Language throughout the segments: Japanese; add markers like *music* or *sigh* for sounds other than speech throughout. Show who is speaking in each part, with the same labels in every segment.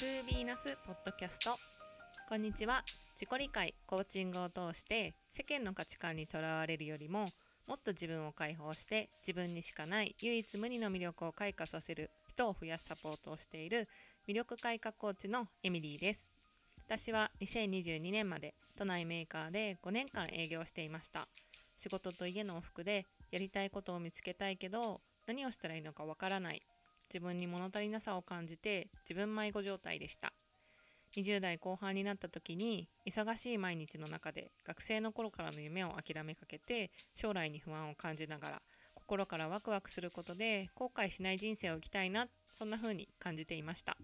Speaker 1: ルービーナスポッドキャスト。こんにちは。自己理解コーチングを通して世間の価値観にとらわれるよりももっと自分を解放して自分にしかない唯一無二の魅力を開花させる人を増やすサポートをしている魅力開花コーチのエミリーです。私は2022年まで都内メーカーで5年間営業していました。仕事と家の往復でやりたいことを見つけたいけど何をしたらいいのかわからない自分に物足りなさを感じて自分迷子状態でした。20代後半になった時に忙しい毎日の中で学生の頃からの夢を諦めかけて将来に不安を感じながら心からワクワクすることで後悔しない人生を生きたいなそんな風に感じていました。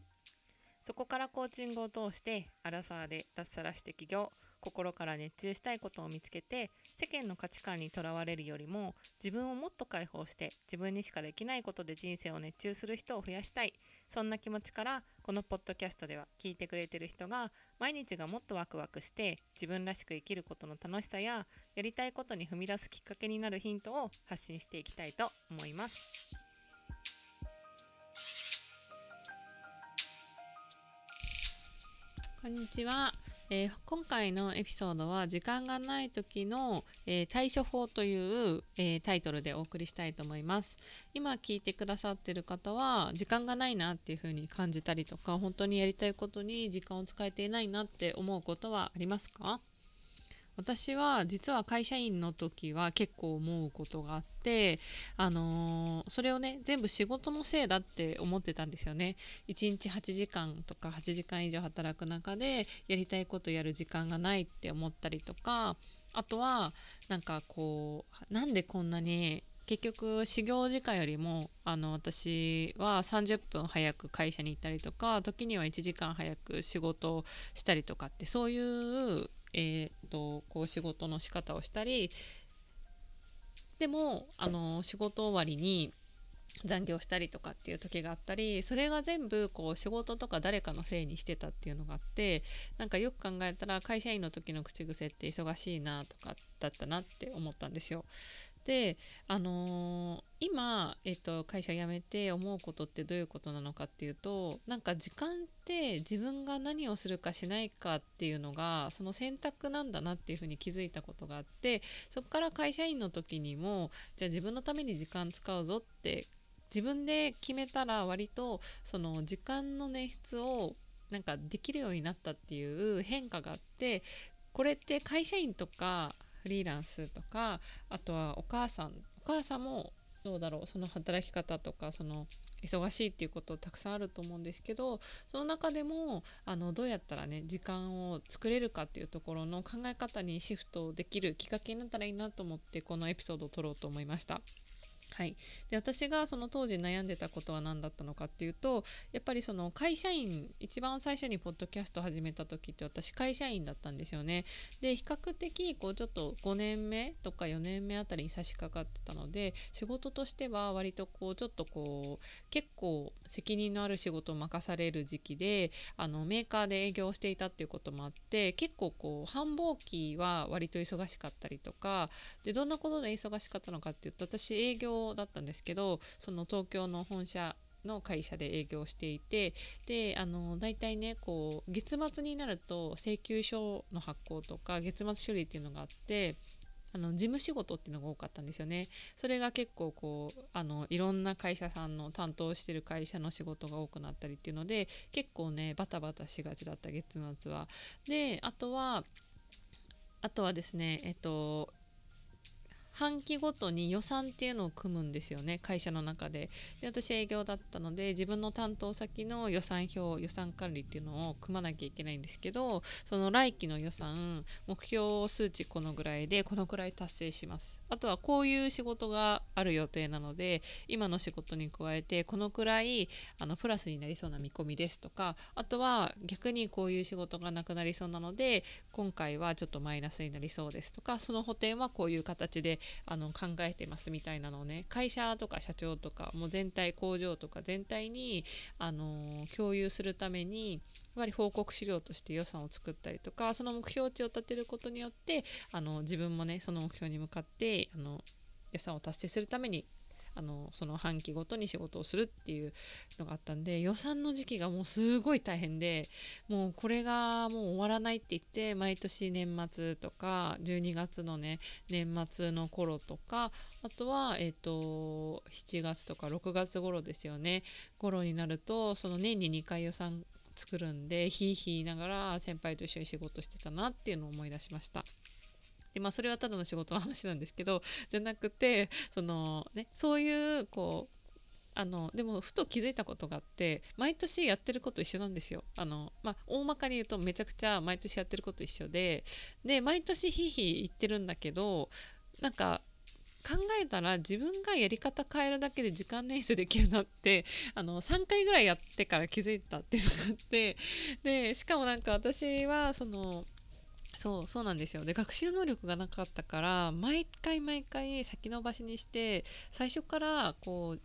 Speaker 1: そこからコーチングを通してアラサーで脱サラして起業。心から熱中したいことを見つけて世間の価値観にとらわれるよりも自分をもっと解放して自分にしかできないことで人生を熱中する人を増やしたいそんな気持ちからこのポッドキャストでは聞いてくれてる人が毎日がもっとワクワクして自分らしく生きることの楽しさややりたいことに踏み出すきっかけになるヒントを発信していきたいと思います。こんにちは。えー、今回のエピソードは「時間がない時の、えー、対処法」という、えー、タイトルでお送りしたいと思います。今聞いてくださってる方は時間がないなっていう風に感じたりとか本当にやりたいことに時間を使えていないなって思うことはありますか？私は実は会社員の時は結構思うことがあってあのー、それをね全部仕事のせいだって思ってたんですよね。1日8時間とか8時間以上働く中でやりたいことやる時間がないって思ったりとかあとはなんかこうなんでこんなに結局始業時間よりもあの私は30分早く会社に行ったりとか時には1時間早く仕事をしたりとかってそういうえーと、こう仕事の仕方をしたりでもあの仕事終わりに残業したりとかっていう時があったりそれが全部こう仕事とか誰かのせいにしてたっていうのがあってなんかよく考えたら会社員の時の口癖って忙しいなとかだったなって思ったんですよ。で、あのー、今、えっと、会社辞めて思うことってどういうことなのかっていうとなんか時間って自分が何をするかしないかっていうのがその選択なんだなっていうふうに気づいたことがあってそこから会社員の時にもじゃあ自分のために時間使うぞって自分で決めたら割とその時間の捻出をなんかできるようになったっていう変化があってこれって会社員とかフリーランスとかあとはお母さんお母さんもどうだろうその働き方とかその忙しいっていうことたくさんあると思うんですけどその中でもあのどうやったらね時間を作れるかっていうところの考え方にシフトできるきっかけになったらいいなと思ってこのエピソードを撮ろうと思いました。はい、で私がその当時悩んでたことは何だったのかっていうとやっぱりその会社員一番最初にポッドキャスト始めた時って私会社員だったんですよね。で比較的こうちょっと5年目とか4年目あたりに差し掛かってたので仕事としては割とこうちょっとこう結構責任のある仕事を任される時期であのメーカーで営業していたっていうこともあって結構こう繁忙期は割と忙しかったりとかでどんなことで忙しかったのかっていうと私営業だったんですけどその東京の本社の会社で営業していてであの大体ねこう月末になると請求書の発行とか月末処理っていうのがあってあの事務仕事っていうのが多かったんですよね。それが結構こうあのいろんな会社さんの担当してる会社の仕事が多くなったりっていうので結構ねバタバタしがちだった月末は。であとはあとはですねえっと半期ごとに予算っていうのを組むんですよね会社の中で。で私営業だったので自分の担当先の予算表予算管理っていうのを組まなきゃいけないんですけどその来期の予算目標数値このぐらいでこのぐらい達成します。あとはこういう仕事がある予定なので今の仕事に加えてこのくらいあのプラスになりそうな見込みですとかあとは逆にこういう仕事がなくなりそうなので今回はちょっとマイナスになりそうですとかその補填はこういう形であの考えてますみたいなのをね会社とか社長とかもう全体工場とか全体にあの共有するためにやっぱり報告資料として予算を作ったりとかその目標値を立てることによってあの自分もねその目標に向かってあの予算を達成するためにあのその半期ごとに仕事をするっていうのがあったんで予算の時期がもうすごい大変でもうこれがもう終わらないって言って毎年年末とか12月のね年末の頃とかあとは、えーと、7月とか6月頃ですよね頃になるとその年に2回予算作るんでひいひいながら先輩と一緒に仕事してたなっていうのを思い出しました。でまあそれはただの仕事の話なんですけどじゃなくてそのねそういうこうあのでもふと気づいたことがあって毎年やってること一緒なんですよ。あのまあ、大まかに言うとめちゃくちゃ毎年やってること一緒でで毎年ひいひい言ってるんだけどなんか考えたら自分がやり方変えるだけで時間捻出できるなってあの3回ぐらいやってから気づいたっていうのがあってでしかもなんか私はそのそうそうなんですよで学習能力がなかったから毎回毎回先延ばしにして最初からこう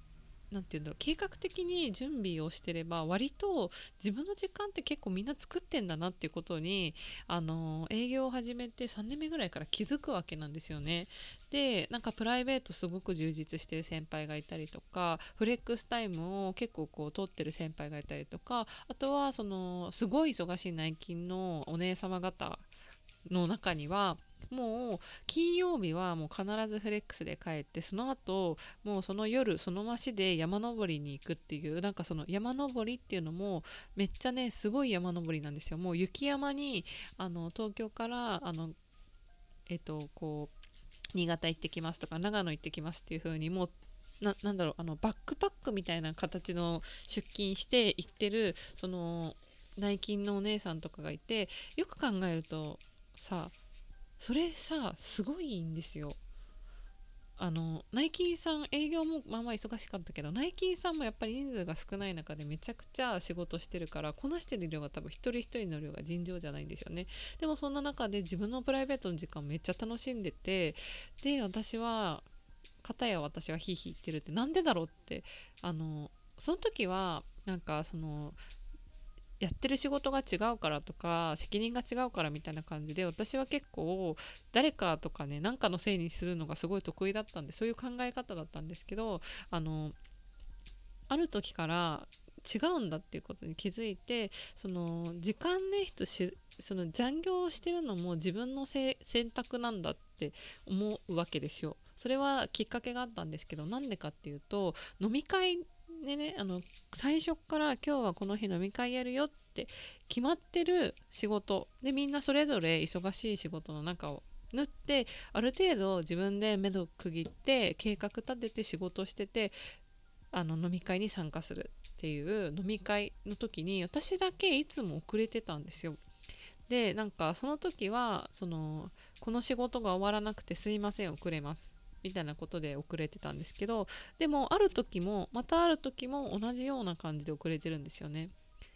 Speaker 1: 何て言うんだろう計画的に準備をしてれば割と自分の時間って結構みんな作ってんだなっていうことにあの営業を始めて3年目ぐらいから気づくわけなんですよね。でなんかプライベートすごく充実してる先輩がいたりとかフレックスタイムを結構こう取ってる先輩がいたりとかあとはそのすごい忙しい内勤のお姉様方の中にはもう金曜日はもう必ずフレックスで帰ってその後もうその夜その足で山登りに行くっていうなんかその山登りっていうのもめっちゃねすごい山登りなんですよ。もう雪山にあの東京からあのえっとこう新潟行ってきますとか長野行ってきますっていう風にもうななんだろうあのバックパックみたいな形の出勤して行ってるその内勤のお姉さんとかがいてよく考えるとさそれさすごいんですよ。あの内勤さん営業もまあまあ忙しかったけど内勤さんもやっぱり人数が少ない中でめちゃくちゃ仕事してるからこなしてる量が多分一人一人の量が尋常じゃないんですよね。でもそんな中で自分のプライベートの時間めっちゃ楽しんでてで私は片や私はヒーヒー言ってるってなんでだろうってあのその時はなんかそのやってる仕事が違うからとか責任が違うからみたいな感じで私は結構誰かとかね何かのせいにするのがすごい得意だったんでそういう考え方だったんですけどあのある時から違うんだっていうことに気づいてその時間ね人しその残業してるのも自分の選択なんだって思うわけですよ。それはきっかけがあったんですけどなんでかっていうと飲み会でねあの最初から今日はこの日飲み会やるよって決まってる仕事でみんなそれぞれ忙しい仕事の中を縫ってある程度自分で目処区切って計画立てて仕事しててあの飲み会に参加するっていう飲み会の時に私だけいつも遅れてたんですよ。でなんかその時はそのこの仕事が終わらなくてすいません遅れますみたいなことで遅れてたんですけどでもある時もまたある時も同じような感じで遅れてるんですよね。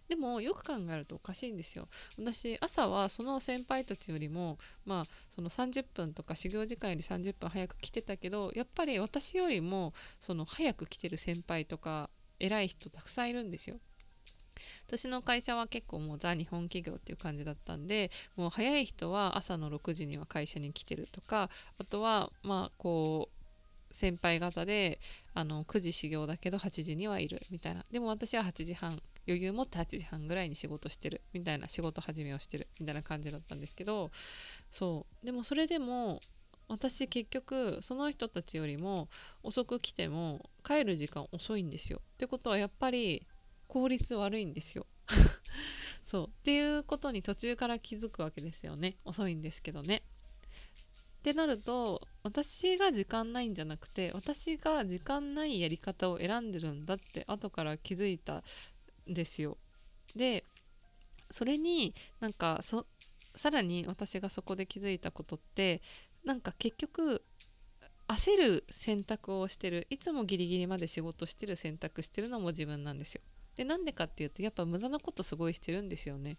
Speaker 1: でもよく考えるとおかしいんですよ。私朝はその先輩たちよりもまあその30分とか修行時間より30分早く来てたけどやっぱり私よりもその早く来てる先輩とか偉い人たくさんいるんですよ。私の会社は結構もうザ日本企業っていう感じだったんでもう早い人は朝の6時には会社に来てるとかあとはまあこう先輩方であの9時始業だけど8時にはいるみたいな。でも私は8時半余裕持って8時半ぐらいに仕事してるみたいな仕事始めをしてるみたいな感じだったんですけどそう。でもそれでも私結局その人たちよりも遅く来ても帰る時間遅いんですよ。ってことはやっぱり効率悪いんですよ。*laughs* そう。っていうことに途中から気づくわけですよね。遅いんですけどね。ってなると私が時間ないんじゃなくて私が時間ないやり方を選んでるんだって後から気づいたんですよ。でそれになんかそさらに私がそこで気づいたことってなんか結局焦る選択をしてる。いつもギリギリまで仕事してる選択してるのも自分なんですよ。でなんでかっていうとやっぱ無駄なことすごいしてるんですよね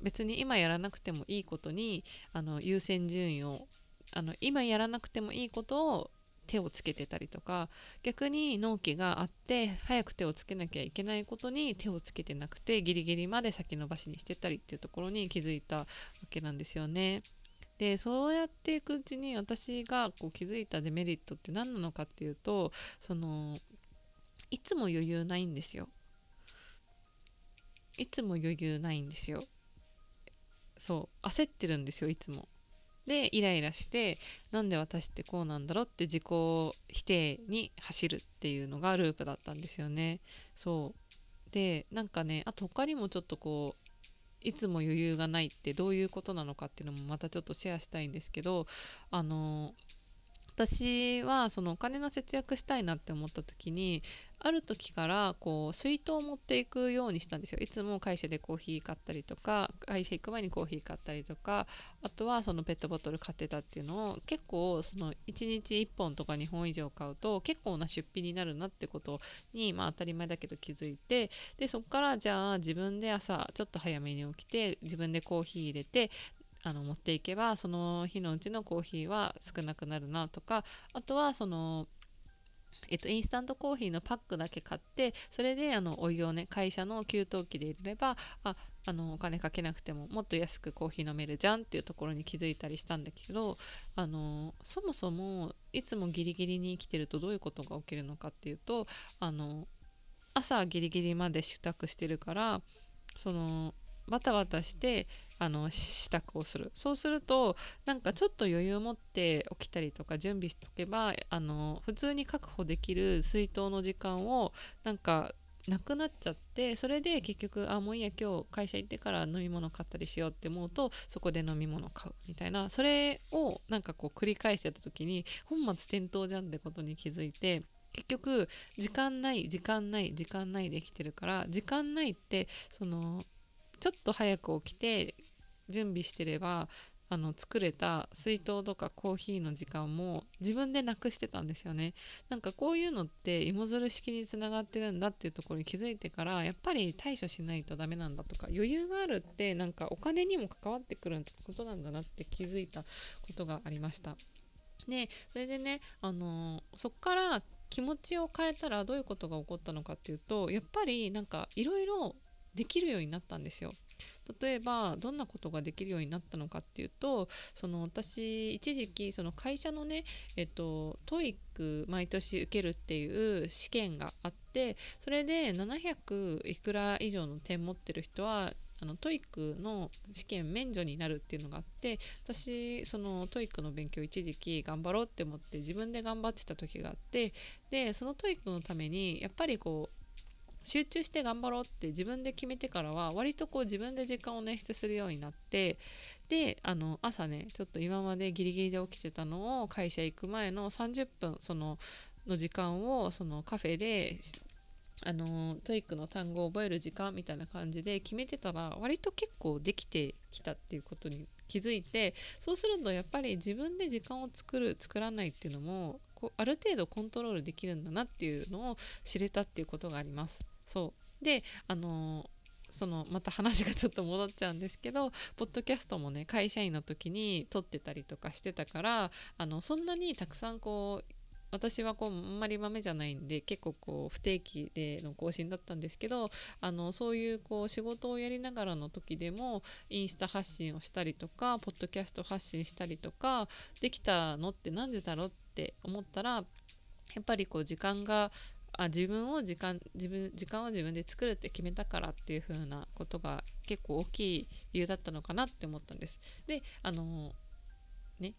Speaker 1: 別に今やらなくてもいいことにあの優先順位をあの今やらなくてもいいことを手をつけてたりとか逆に納期があって早く手をつけなきゃいけないことに手をつけてなくてギリギリまで先延ばしにしてたりっていうところに気づいたわけなんですよね。でそうやっていくうちに私がこう気づいたデメリットって何なのかっていうとそのいつも余裕ないんですよいつも余裕ないんですよ。そう焦ってるんですよいつも。でイライラしてなんで私ってこうなんだろうって自己否定に走るっていうのがループだったんですよね。そう。でなんかねあと他にもちょっとこういつも余裕がないってどういうことなのかっていうのもまたちょっとシェアしたいんですけどあの私はそのお金の節約したいなって思った時にある時からこう水筒を持っていくようにしたんですよ。いつも会社でコーヒー買ったりとか会社行く前にコーヒー買ったりとかあとはそのペットボトル買ってたっていうのを結構その1日1本とか2本以上買うと結構な出費になるなってことにまあ当たり前だけど気づいてでそこからじゃあ自分で朝ちょっと早めに起きて自分でコーヒー入れてあの持っていけばその日のうちのコーヒーは少なくなるなとかあとはそのえっと、インスタントコーヒーのパックだけ買ってそれであのお湯をね会社の給湯器で入れればああのお金かけなくてももっと安くコーヒー飲めるじゃんっていうところに気づいたりしたんだけどあのそもそもいつもギリギリに生きてるとどういうことが起きるのかっていうとあの朝ギリギリまで支度してるからそのバタバタしてあの支度をする。そうするとなんかちょっと余裕を持って起きたりとか準備しておけばあの普通に確保できる水筒の時間をなんかなくなっちゃってそれで結局あもういいや今日会社行ってから飲み物買ったりしようって思うとそこで飲み物買うみたいな。それをなんかこう繰り返してた時に本末転倒じゃんってことに気づいて結局時間ない時間ない時間ないできてるから時間ないってそのちょっと早く起きて準備してればあの作れた水筒とかコーヒーの時間も自分でなくしてたんですよねなんかこういうのって芋づる式につながってるんだっていうところに気づいてからやっぱり対処しないとダメなんだとか余裕があるってなんかお金にも関わってくることなんだなって気づいたことがありましたでそれでねあのそっから気持ちを変えたらどういうことが起こったのかっていうとやっぱりなんかいろいろできるようになったんですよ。例えばどんなことができるようになったのかっていうとその私一時期その会社のねえっと TOEIC 毎年受けるっていう試験があってそれで700いくら以上の点持ってる人はあの TOEIC の試験免除になるっていうのがあって私その TOEIC の勉強一時期頑張ろうって思って自分で頑張ってた時があってでその TOEIC のためにやっぱりこう集中して頑張ろうって自分で決めてからは割とこう自分で時間を捻出するようになってであの朝ねちょっと今までギリギリで起きてたのを会社行く前の30分そのの時間をそのカフェであの TOEIC の単語を覚える時間みたいな感じで決めてたら割と結構できてきたっていうことに気づいてそうするとやっぱり自分で時間を作る作らないっていうのもある程度コントロールできるんだなっていうのを知れたっていうことがあります。そう。であのそのまた話がちょっと戻っちゃうんですけどポッドキャストもね会社員の時に撮ってたりとかしてたからあのそんなにたくさんこう私はこうあんまり豆じゃないんで結構こう不定期での更新だったんですけどあのそういうこう仕事をやりながらの時でもインスタ発信をしたりとかポッドキャスト発信したりとかできたのって何でだろうって思ったらやっぱりこう時間があ自分を時間自分時間を自分で作るって決めたからっていう風なことが結構大きい理由だったのかなって思ったんです。であのね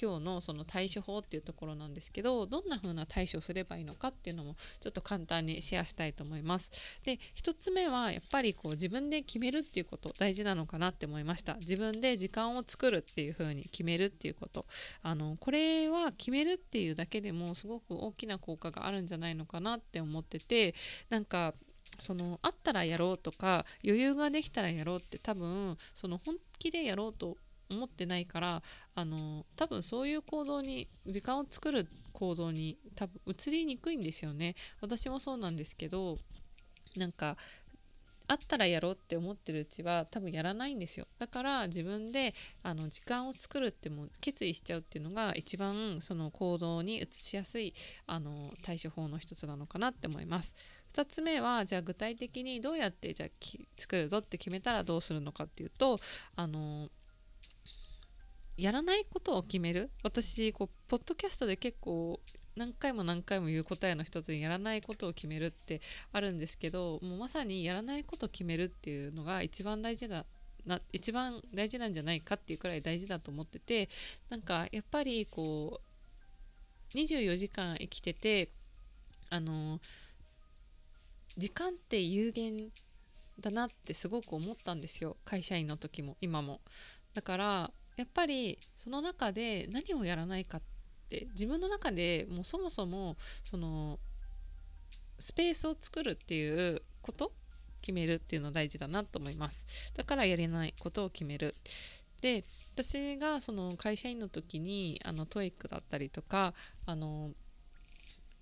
Speaker 1: 今日のその対処法っていうところなんですけどどんな風な対処をすればいいのかっていうのもちょっと簡単にシェアしたいと思います。で1つ目はやっぱりこう自分で決めるっていうこと大事なのかなって思いました。自分で時間を作るっていう風に決めるっていうこと。あのこれは決めるっていうだけでもすごく大きな効果があるんじゃないのかなって思っててなんかそのあったらやろうとか余裕ができたらやろうって多分その本気でやろうと思ってないからあの多分そういう行動に時間を作る行動に多分移りにくいんですよね。私もそうなんですけどなんかあったらやろうって思ってるうちは多分やらないんですよ。だから自分であの時間を作るっても決意しちゃうっていうのが一番その行動に移しやすいあの対処法の一つなのかなって思います。2つ目はじゃあ具体的にどうやってじゃあ作るぞって決めたらどうするのかっていうとあのやらないことを決める？私こうポッドキャストで結構何回も何回も言う答えの一つにやらないことを決めるってあるんですけどもうまさにやらないことを決めるっていうのが一番大事だな一番大事なんじゃないかっていうくらい大事だと思っててなんかやっぱりこう24時間生きててあの時間って有限だなってすごく思ったんですよ。会社員の時も今も。だからやっぱりその中で何をやらないかって自分の中でもうそもそもそのスペースを作るっていうこと決めるっていうのは大事だなと思います。だからやれないことを決める。で私がその会社員の時にあの TOEIC だったりとかあの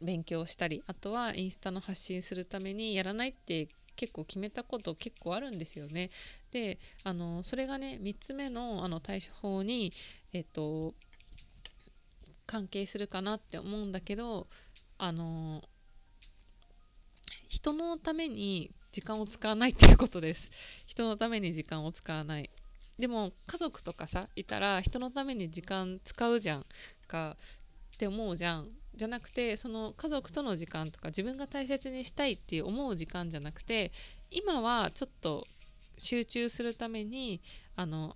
Speaker 1: 勉強したりあとはインスタの発信するためにやらないって結構決めたこと結構あるんですよね。であのそれがね3つ目のあの対処法に、えっと、関係するかなって思うんだけどあの人のために時間を使わないっていうことです。人のために時間を使わない。でも家族とかさいたら人のために時間使うじゃんかって思うじゃんじゃなくてその家族との時間とか自分が大切にしたいっていう思う時間じゃなくて今はちょっと集中するためにあの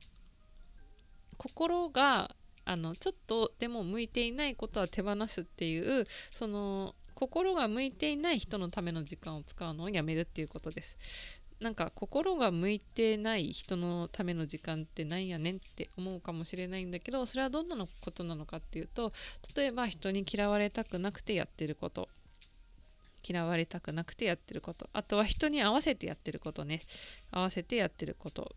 Speaker 1: 心があのちょっとでも向いていないことは手放すっていうその心が向いていない人のための時間を使うのをやめるっていうことです。なんか心が向いてない人のための時間ってなんやねんって思うかもしれないんだけどそれはどんなのことなのかっていうと例えば人に嫌われたくなくてやってること。嫌われたくなくてやってること。あとは人に合わせてやってることね。合わせてやってること。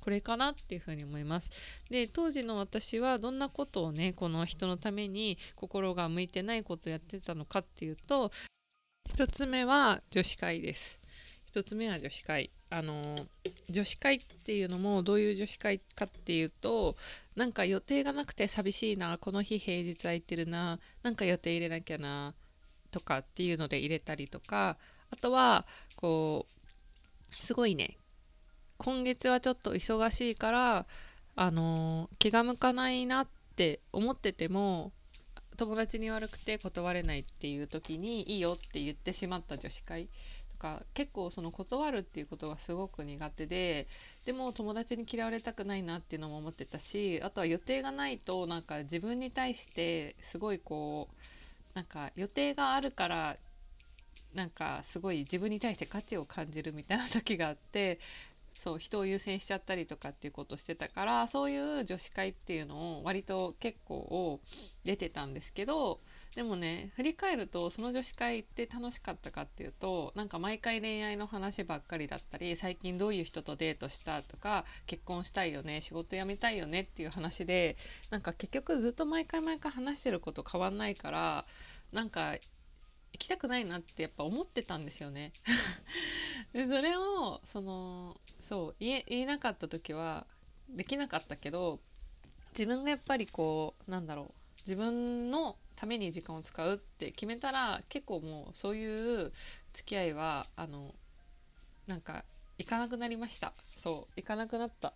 Speaker 1: これかなっていうふうに思います。で当時の私はどんなことをねこの人のために心が向いてないことをやってたのかっていうと1つ目は女子会です。1つ目は女子会。あの女子会っていうのもどういう女子会かっていうとなんか予定がなくて寂しいなこの日平日空いてるななんか予定入れなきゃなとかっていうので入れたりとかあとはこうすごいね今月はちょっと忙しいからあの気が向かないなって思ってても友達に悪くて断れないっていう時にいいよって言ってしまった女子会とか結構その断るっていうことがすごく苦手ででも友達に嫌われたくないなっていうのも思ってたしあとは予定がないとなんか自分に対してすごいこうなんか予定があるからなんかすごい自分に対して価値を感じるみたいな時があってそう人を優先しちゃったりとかっていうことしてたからそういう女子会っていうのを割と結構出てたんですけどでもね振り返るとその女子会って楽しかったかっていうとなんか毎回恋愛の話ばっかりだったり最近どういう人とデートしたとか結婚したいよね仕事辞めたいよねっていう話でなんか結局ずっと毎回毎回話してること変わんないからなんか行きたくないなってやっぱ思ってたんですよね。*laughs* でそれをそのそう言え言えなかった時はできなかったけど自分がやっぱりこうなんだろう自分のために時間を使うって決めたら結構もうそういう付き合いはあのなんか行かなくなりました。そう行かなくなった。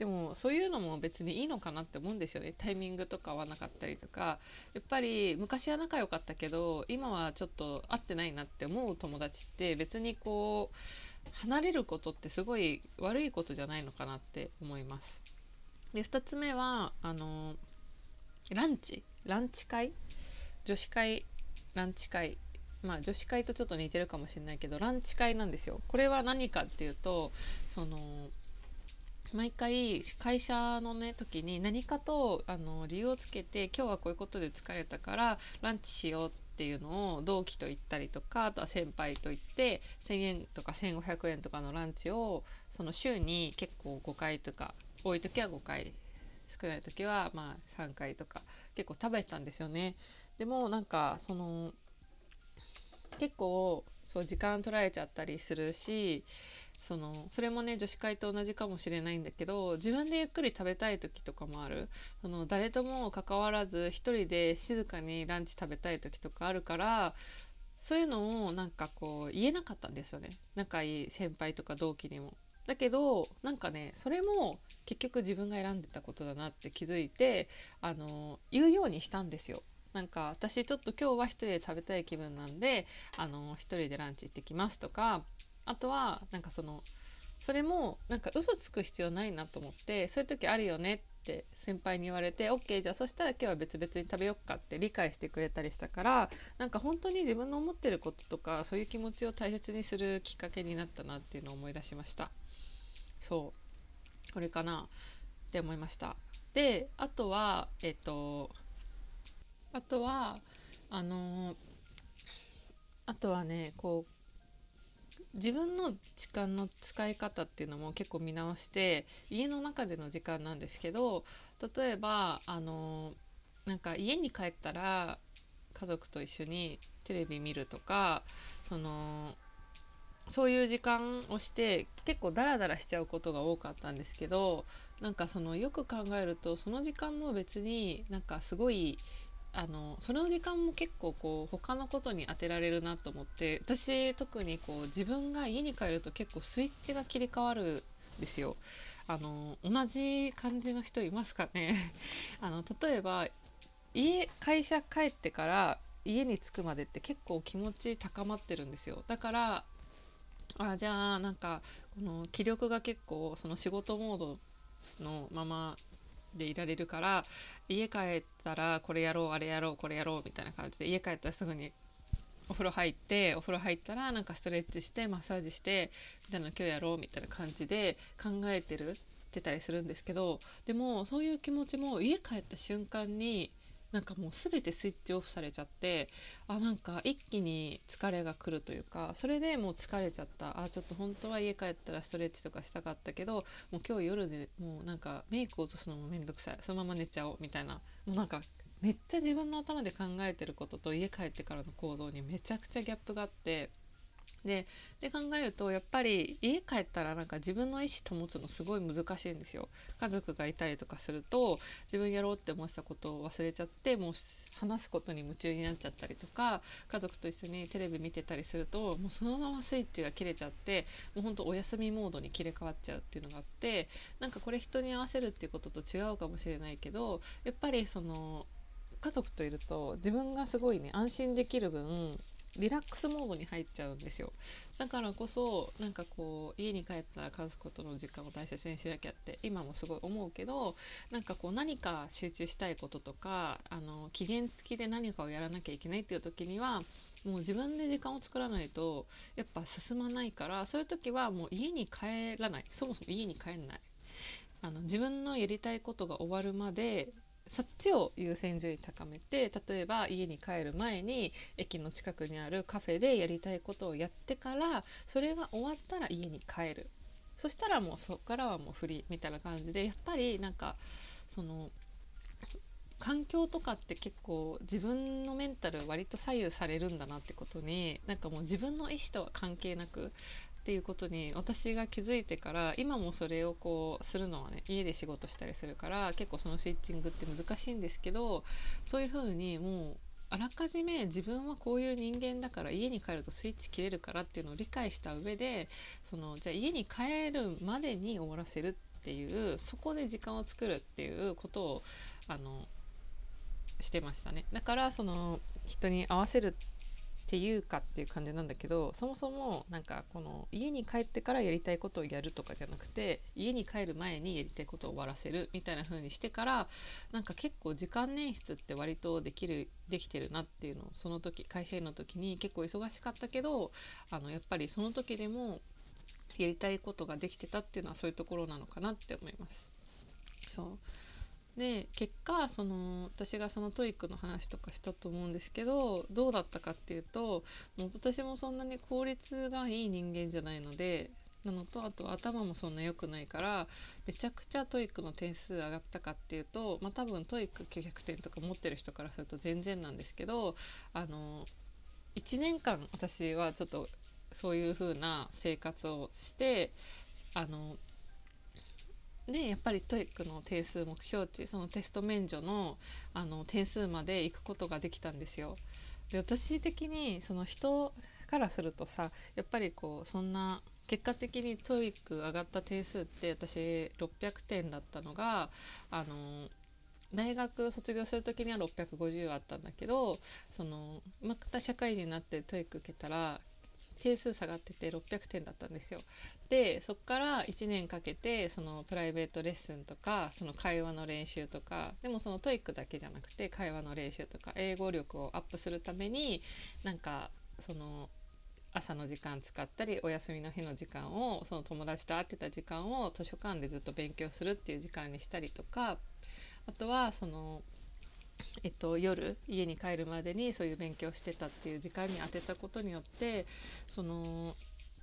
Speaker 1: でもそういうのも別にいいのかなって思うんですよね。タイミングとか合わなかったりとか。やっぱり昔は仲良かったけど今はちょっと会ってないなって思う友達って別にこう離れることってすごい悪いことじゃないのかなって思います。で2つ目はあのランチ。ランチ会？女子会？ランチ会？まあ女子会とちょっと似てるかもしれないけどランチ会なんですよ。これは何かっていうとその毎回会社のね時に何かとあの理由をつけて今日はこういうことで疲れたからランチしようっていうのを同期と行ったりとかあとは先輩と行って1,000円とか1,500円とかのランチをその週に結構5回とか多い時は5回少ない時はまあ3回とか結構食べたんですよね。でもなんかその結構そう時間取られちゃったりするしそのそれもね女子会と同じかもしれないんだけど自分でゆっくり食べたい時とかもある。その誰とも関わらず一人で静かにランチ食べたい時とかあるからそういうのをなんかこう言えなかったんですよね。仲いい先輩とか同期にも。だけどなんかねそれも結局自分が選んでたことだなって気づいてあの言うようにしたんですよ。なんか私ちょっと今日は一人で食べたい気分なんであの一人でランチ行ってきますとかあとはなんかそのそれもなんか嘘つく必要ないなと思ってそういう時あるよねって先輩に言われて OK じゃあそしたら今日は別々に食べよっかって理解してくれたりしたからなんか本当に自分の思ってることとかそういう気持ちを大切にするきっかけになったなっていうのを思い出しました。そう。これかな。って思いました。であとはえっとあとはあのあとはねこう自分の時間の使い方っていうのも結構見直して家の中での時間なんですけど例えばあのなんか家に帰ったら家族と一緒にテレビ見るとかそのそういう時間をして結構ダラダラしちゃうことが多かったんですけどなんかそのよく考えるとその時間も別になんかすごいあのその時間も結構こう他のことに当てられるなと思って私特にこう自分が家に帰ると結構スイッチが切り替わるんですよ。あの同じ感じの人いますかね？*laughs* あの例えば家会社帰ってから家に着くまでって結構気持ち高まってるんですよだからあじゃあなんかこの気力が結構その仕事モードのままでいられるから家帰ったらこれやろうあれやろうこれやろうみたいな感じで家帰ったらすぐにお風呂入ってお風呂入ったらなんかストレッチしてマッサージしてみたいな今日やろうみたいな感じで考えてるってたりするんですけどでもそういう気持ちも家帰った瞬間になんかもう全てスイッチオフされちゃってあなんか一気に疲れが来るというかそれでもう疲れちゃった。あちょっと本当は家帰ったらストレッチとかしたかったけどもう今日夜でもうなんかメイク落とすのも面倒くさい。そのまま寝ちゃおうみたいな。もうなんかめっちゃ自分の頭で考えてることと家帰ってからの行動にめちゃくちゃギャップがあって。でで考えるとやっぱり家帰ったらなんか自分の意思保つのすごい難しいんですよ。家族がいたりとかすると自分やろうって思ってたことを忘れちゃってもう話すことに夢中になっちゃったりとか家族と一緒にテレビ見てたりするともうそのままスイッチが切れちゃってもうほんとお休みモードに切り替わっちゃうっていうのがあってなんかこれ人に合わせるっていうことと違うかもしれないけどやっぱりその家族といると自分がすごいね安心できる分リラックスモードに入っちゃうんですよ。だからこそなんかこう家に帰ったら家族との時間を大切にしなきゃって今もすごい思うけどなんかこう何か集中したいこととかあの期限付きで何かをやらなきゃいけないっていう時にはもう自分で時間を作らないとやっぱ進まないからそういう時はもう家に帰らない。そもそも家に帰んない。あの自分のやりたいことが終わるまでそっちを優先順位高めて例えば家に帰る前に駅の近くにあるカフェでやりたいことをやってからそれが終わったら家に帰る。そしたらもうそこからはもうフリーみたいな感じでやっぱりなんかその環境とかって結構自分のメンタル割と左右されるんだなってことになんかもう自分の意思とは関係なくっていうことに私が気づいてから今もそれをこうするのはね家で仕事したりするから結構そのスイッチングって難しいんですけどそういうふうにもうあらかじめ自分はこういう人間だから家に帰るとスイッチ切れるからっていうのを理解した上でそのじゃあ家に帰るまでに終わらせるっていうそこで時間を作るっていうことをあのしてましたね。だからその人に合わせるっていうかっていう感じなんだけどそもそもなんかこの家に帰ってからやりたいことをやるとかじゃなくて家に帰る前にやりたいことを終わらせるみたいな風にしてからなんか結構時間捻出って割とできるできてるなっていうのをその時会社員の時に結構忙しかったけどあのやっぱりその時でもやりたいことができてたっていうのはそういうところなのかなって思います。そうで結果その私がその TOEIC の話とかしたと思うんですけどどうだったかっていうともう私もそんなに効率がいい人間じゃないのでなのとあと頭もそんな良くないからめちゃくちゃ TOEIC の点数上がったかっていうとまあ多分 TOEIC 900点とか持ってる人からすると全然なんですけどあの1年間私はちょっとそういう風な生活をしてあのでやっぱり TOEIC の点数目標値そのテスト免除のあの点数まで行くことができたんですよ。で私的にその人からするとさやっぱりこうそんな結果的に TOEIC 上がった点数って私600点だったのがあの大学卒業する時には650あったんだけどそのまた社会人になって TOEIC 受けたら点数下がってて600点だったんですよ。でそっから1年かけてそのプライベートレッスンとかその会話の練習とかでもその TOEIC だけじゃなくて会話の練習とか英語力をアップするためになんかその朝の時間使ったりお休みの日の時間をその友達と会ってた時間を図書館でずっと勉強するっていう時間にしたりとかあとはそのえっと、夜家に帰るまでにそういう勉強してたっていう時間に当てたことによってその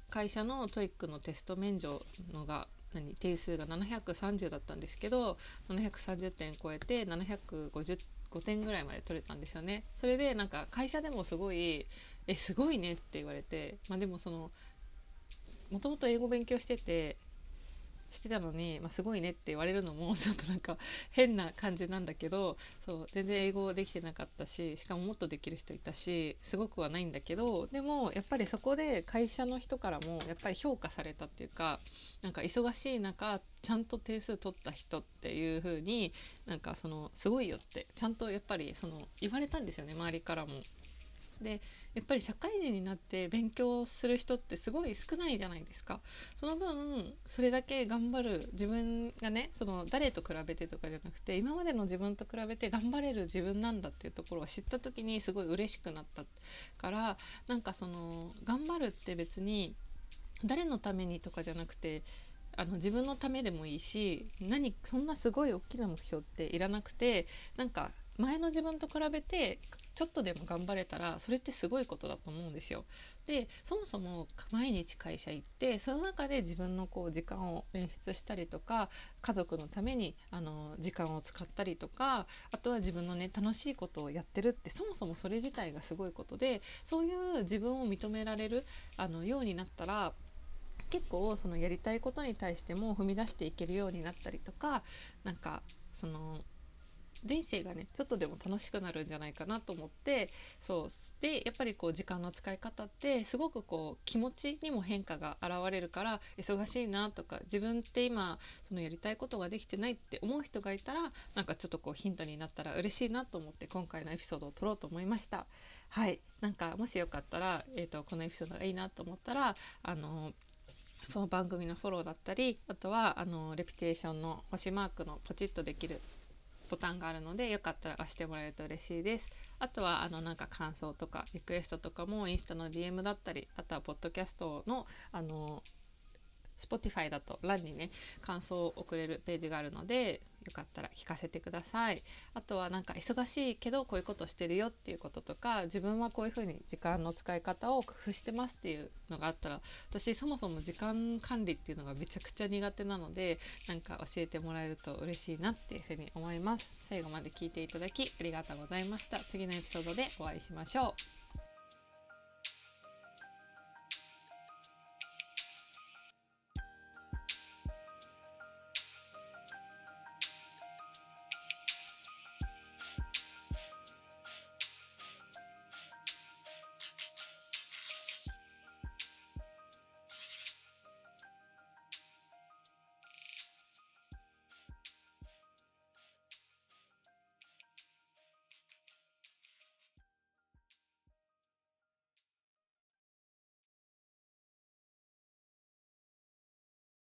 Speaker 1: 会社の TOEIC のテスト免除のが何定数が730だったんですけど730点超えて750 5点ぐらいまで取れたんですよね。それでなんか会社でもすごい「えすごいね」って言われてまあでもそのもともと英語勉強しててしてたのに、まあ、すごいねって言われるのも *laughs* ちょっとなんか変な感じなんだけどそう全然英語できてなかったししかももっとできる人いたしすごくはないんだけどでもやっぱりそこで会社の人からもやっぱり評価されたっていうかなんか忙しい中ちゃんと点数取った人っていう風になんかそのすごいよってちゃんとやっぱりその言われたんですよね周りからも。でやっぱり社会人になって勉強する人ってすごい少ないじゃないですか。その分それだけ頑張る自分がねその誰と比べてとかじゃなくて今までの自分と比べて頑張れる自分なんだっていうところを知った時にすごい嬉しくなったからなんかその頑張るって別に誰のためにとかじゃなくてあの自分のためでもいいし何そんなすごい大きな目標っていらなくてなんか前の自分と比べてちょっとでも頑張れたらそれってすごいことだと思うんですよ。でそもそも毎日会社行ってその中で自分のこう時間を捻出したりとか家族のためにあの時間を使ったりとかあとは自分のね楽しいことをやってるってそもそもそれ自体がすごいことでそういう自分を認められるあのようになったら結構そのやりたいことに対しても踏み出していけるようになったりとかなんかその人生がねちょっとでも楽しくなるんじゃないかなと思ってそうでやっぱりこう時間の使い方ってすごくこう気持ちにも変化が現れるから忙しいなとか自分って今そのやりたいことができてないって思う人がいたらなんかちょっとこうヒントになったら嬉しいなと思って今回のエピソードを撮ろうと思いました。はい。なんかもしよかったら、えーと、とこのエピソードがいいなと思ったらあのその番組のフォローだったりあとはあのレピテーションの星マークのポチッとできるボタンがあるのでよかったら押してもらえると嬉しいです。あとはあのなんか感想とかリクエストとかもインスタの DM だったりあとはポッドキャストのあの Spotify だと欄にね感想を送れるページがあるのでよかったら聞かせてください。あとはなんか忙しいけどこういうことしてるよっていうこととか自分はこういうふうに時間の使い方を工夫してますっていうのがあったら私そもそも時間管理っていうのがめちゃくちゃ苦手なのでなんか教えてもらえると嬉しいなっていうふうに思います。最後まで聞いていただきありがとうございました。次のエピソードでお会いしましょう。